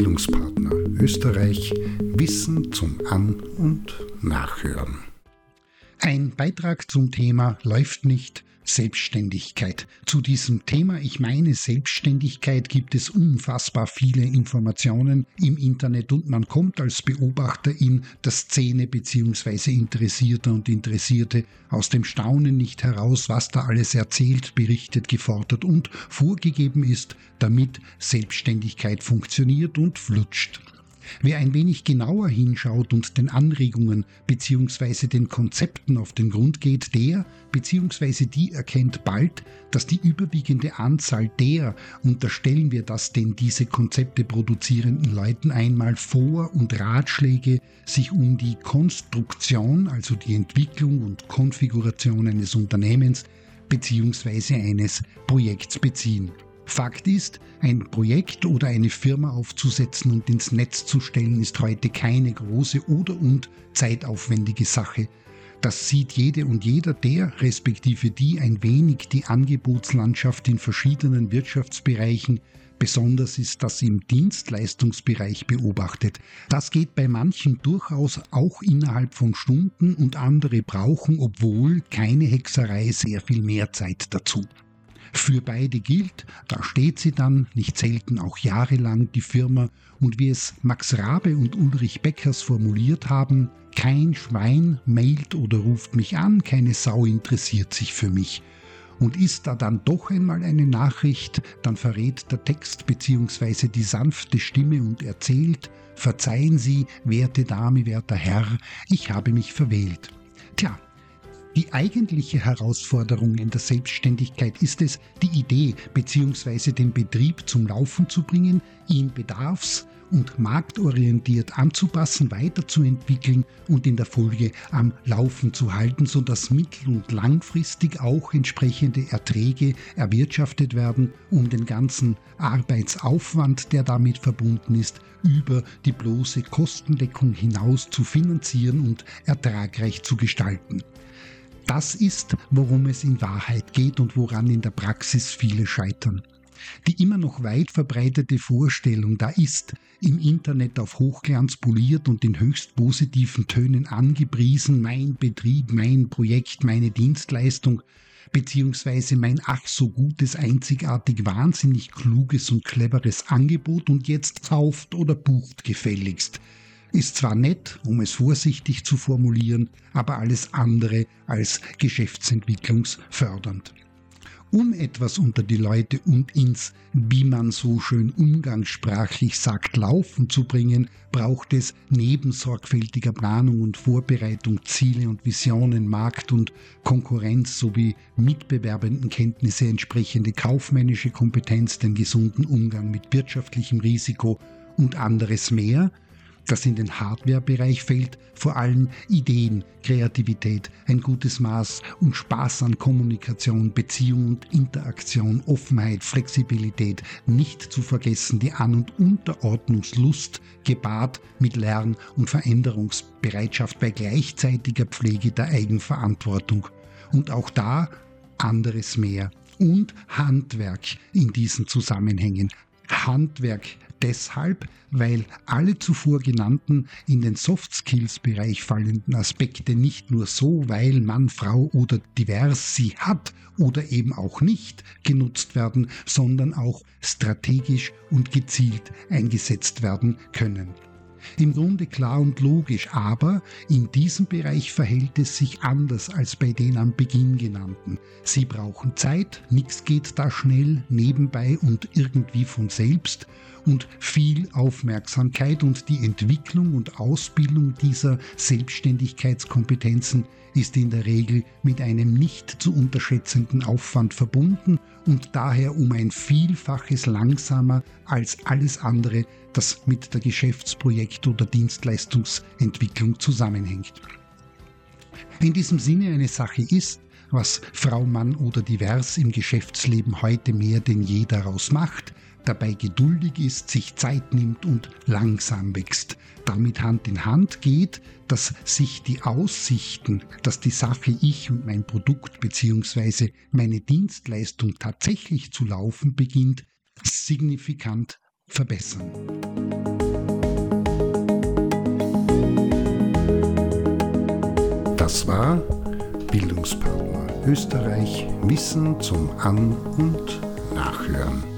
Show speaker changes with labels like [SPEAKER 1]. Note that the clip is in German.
[SPEAKER 1] Bildungspartner Österreich Wissen zum An- und Nachhören. Ein Beitrag zum Thema läuft nicht Selbstständigkeit. Zu diesem Thema, ich meine Selbstständigkeit, gibt es unfassbar viele Informationen im Internet und man kommt als Beobachter in der Szene bzw. Interessierter und Interessierte aus dem Staunen nicht heraus, was da alles erzählt, berichtet, gefordert und vorgegeben ist, damit Selbstständigkeit funktioniert und flutscht. Wer ein wenig genauer hinschaut und den Anregungen bzw. den Konzepten auf den Grund geht, der bzw. die erkennt bald, dass die überwiegende Anzahl der, unterstellen wir das den diese Konzepte produzierenden Leuten einmal Vor- und Ratschläge sich um die Konstruktion, also die Entwicklung und Konfiguration eines Unternehmens bzw. eines Projekts beziehen. Fakt ist, ein Projekt oder eine Firma aufzusetzen und ins Netz zu stellen, ist heute keine große oder und zeitaufwendige Sache. Das sieht jede und jeder, der respektive die ein wenig die Angebotslandschaft in verschiedenen Wirtschaftsbereichen besonders ist das im Dienstleistungsbereich beobachtet. Das geht bei manchen durchaus auch innerhalb von Stunden und andere brauchen, obwohl keine Hexerei, sehr viel mehr Zeit dazu. Für beide gilt, da steht sie dann, nicht selten auch jahrelang, die Firma, und wie es Max Rabe und Ulrich Beckers formuliert haben, kein Schwein mailt oder ruft mich an, keine Sau interessiert sich für mich. Und ist da dann doch einmal eine Nachricht, dann verrät der Text bzw. die sanfte Stimme und erzählt, verzeihen Sie, werte Dame, werter Herr, ich habe mich verwählt. Tja, die eigentliche Herausforderung in der Selbstständigkeit ist es, die Idee bzw. den Betrieb zum Laufen zu bringen, ihn bedarfs- und marktorientiert anzupassen, weiterzuentwickeln und in der Folge am Laufen zu halten, sodass mittel- und langfristig auch entsprechende Erträge erwirtschaftet werden, um den ganzen Arbeitsaufwand, der damit verbunden ist, über die bloße Kostendeckung hinaus zu finanzieren und ertragreich zu gestalten. Das ist, worum es in Wahrheit geht und woran in der Praxis viele scheitern. Die immer noch weit verbreitete Vorstellung, da ist im Internet auf Hochglanz poliert und in höchst positiven Tönen angepriesen, mein Betrieb, mein Projekt, meine Dienstleistung, beziehungsweise mein ach so gutes, einzigartig, wahnsinnig kluges und cleveres Angebot und jetzt kauft oder bucht gefälligst ist zwar nett, um es vorsichtig zu formulieren, aber alles andere als geschäftsentwicklungsfördernd. Um etwas unter die Leute und ins, wie man so schön umgangssprachlich sagt, Laufen zu bringen, braucht es neben sorgfältiger Planung und Vorbereitung Ziele und Visionen, Markt und Konkurrenz sowie mitbewerbenden Kenntnisse, entsprechende kaufmännische Kompetenz, den gesunden Umgang mit wirtschaftlichem Risiko und anderes mehr, das in den Hardware-Bereich fällt, vor allem Ideen, Kreativität, ein gutes Maß und Spaß an Kommunikation, Beziehung und Interaktion, Offenheit, Flexibilität, nicht zu vergessen die An- und Unterordnungslust, gepaart mit Lern- und Veränderungsbereitschaft bei gleichzeitiger Pflege der Eigenverantwortung. Und auch da anderes mehr. Und Handwerk in diesen Zusammenhängen. Handwerk deshalb, weil alle zuvor genannten in den Soft Skills Bereich fallenden Aspekte nicht nur so, weil Mann, Frau oder divers sie hat oder eben auch nicht genutzt werden, sondern auch strategisch und gezielt eingesetzt werden können. Im Grunde klar und logisch, aber in diesem Bereich verhält es sich anders als bei den am Beginn genannten. Sie brauchen Zeit, nichts geht da schnell, nebenbei und irgendwie von selbst und viel Aufmerksamkeit und die Entwicklung und Ausbildung dieser Selbstständigkeitskompetenzen ist in der Regel mit einem nicht zu unterschätzenden Aufwand verbunden und daher um ein Vielfaches langsamer als alles andere, das mit der Geschäftsprojekt- oder Dienstleistungsentwicklung zusammenhängt. In diesem Sinne eine Sache ist, was Frau, Mann oder divers im Geschäftsleben heute mehr denn je daraus macht, dabei geduldig ist, sich Zeit nimmt und langsam wächst. Damit Hand in Hand geht, dass sich die Aussichten, dass die Sache ich und mein Produkt bzw. meine Dienstleistung tatsächlich zu laufen beginnt, signifikant verbessern. Das war Bildungspartner Österreich Wissen zum An- und Nachhören.